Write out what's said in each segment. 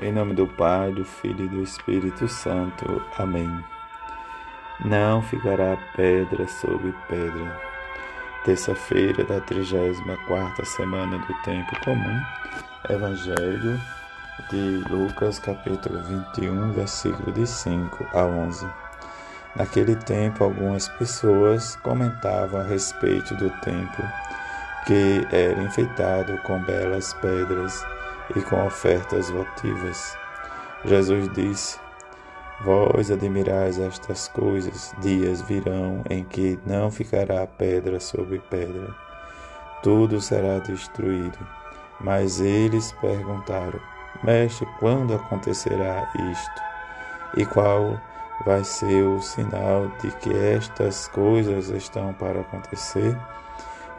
Em nome do Pai, do Filho e do Espírito Santo. Amém. Não ficará pedra sobre pedra. Terça-feira da 34 semana do tempo comum. Evangelho de Lucas, capítulo 21, versículo de 5 a 11. Naquele tempo, algumas pessoas comentavam a respeito do templo que era enfeitado com belas pedras e com ofertas votivas. Jesus disse: Vós admirais estas coisas, dias virão em que não ficará pedra sobre pedra, tudo será destruído. Mas eles perguntaram: Mestre, quando acontecerá isto? E qual vai ser o sinal de que estas coisas estão para acontecer?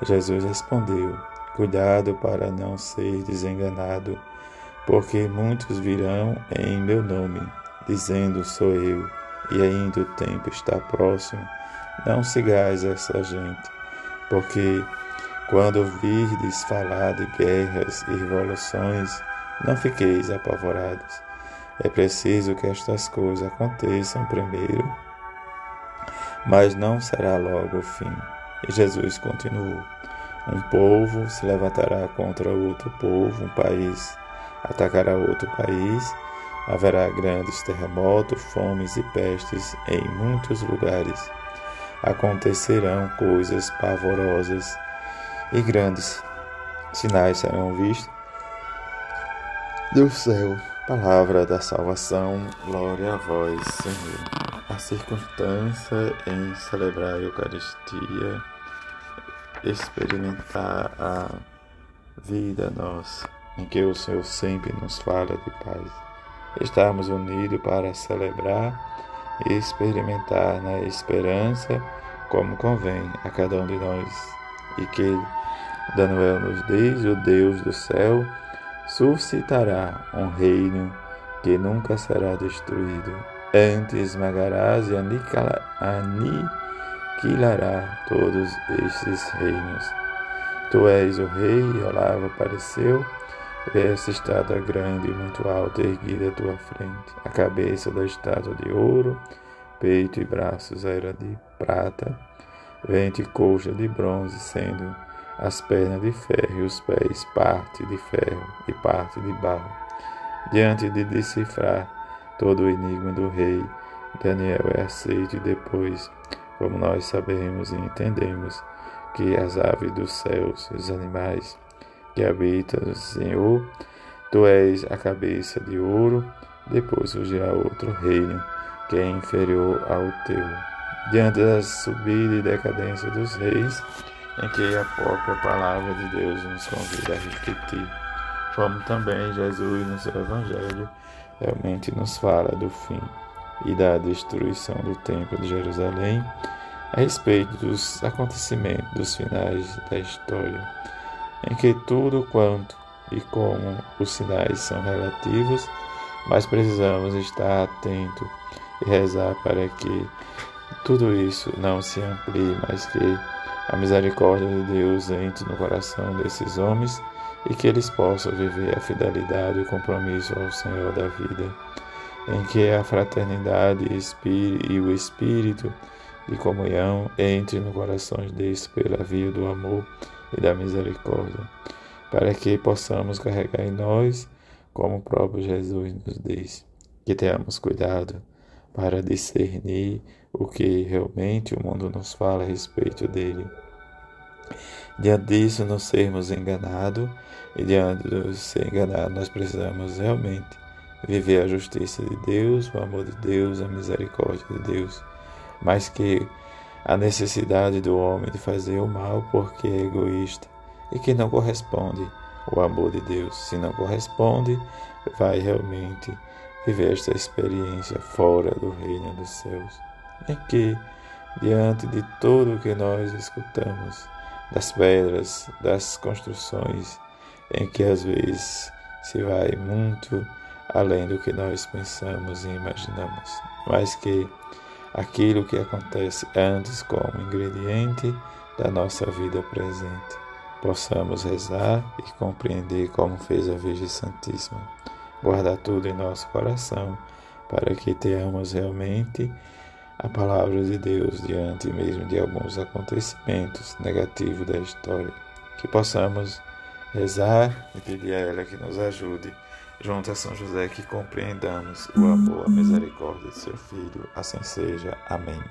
Jesus respondeu: Cuidado para não ser desenganado, porque muitos virão em meu nome, dizendo: Sou eu, e ainda o tempo está próximo. Não sigais essa gente, porque quando ouvirdes falar de guerras e revoluções, não fiqueis apavorados. É preciso que estas coisas aconteçam primeiro, mas não será logo o fim. E Jesus continuou: Um povo se levantará contra outro povo, um país atacará outro país, haverá grandes terremotos, fomes e pestes em muitos lugares. Acontecerão coisas pavorosas e grandes sinais serão vistos do céu. Palavra da salvação, glória a vós, Senhor a circunstância em celebrar a Eucaristia, experimentar a vida nossa, em que o Senhor sempre nos fala de paz. Estarmos unidos para celebrar e experimentar na esperança como convém a cada um de nós. E que Daniel nos diz: o Deus do céu suscitará um reino que nunca será destruído Antes esmagarás e aniquilará todos estes reinos. Tu és o rei, e Olavo apareceu, essa estátua grande e muito alta erguida à tua frente. A cabeça da estátua de ouro, peito e braços era de prata, vente e coxa de bronze, sendo as pernas de ferro e os pés parte de ferro e parte de barro. Diante de decifrar Todo o enigma do rei Daniel é aceito e depois, como nós sabemos e entendemos, que as aves dos céus, os animais que habitam o Senhor, tu és a cabeça de ouro, depois surgirá outro reino que é inferior ao teu. Diante da subida e decadência dos reis, em que a própria palavra de Deus nos convida a refletir, como também Jesus no seu Evangelho realmente nos fala do fim e da destruição do Templo de Jerusalém, a respeito dos acontecimentos dos finais da história, em que tudo quanto e como os sinais são relativos, mas precisamos estar atento e rezar para que tudo isso não se amplie, mas que a misericórdia de Deus entre no coração desses homens e que eles possam viver a fidelidade e o compromisso ao Senhor da vida, em que a fraternidade e o espírito de comunhão entre no coração deles pela via do amor e da misericórdia, para que possamos carregar em nós, como o próprio Jesus nos diz, que tenhamos cuidado para discernir o que realmente o mundo nos fala a respeito dele. Diante disso, não sermos enganados e diante de ser enganado, nós precisamos realmente viver a justiça de Deus, o amor de Deus, a misericórdia de Deus, mais que a necessidade do homem de fazer o mal porque é egoísta e que não corresponde ao amor de Deus. Se não corresponde, vai realmente viver esta experiência fora do reino dos céus, em que, diante de tudo o que nós escutamos, das pedras, das construções, em que às vezes se vai muito além do que nós pensamos e imaginamos, mas que aquilo que acontece antes como ingrediente da nossa vida presente, possamos rezar e compreender como fez a Virgem Santíssima. guardar tudo em nosso coração, para que tenhamos realmente a palavra de Deus diante mesmo de alguns acontecimentos negativos da história. Que possamos rezar e pedir a ela que nos ajude, junto a São José, que compreendamos o amor, a misericórdia de seu Filho. Assim seja. Amém.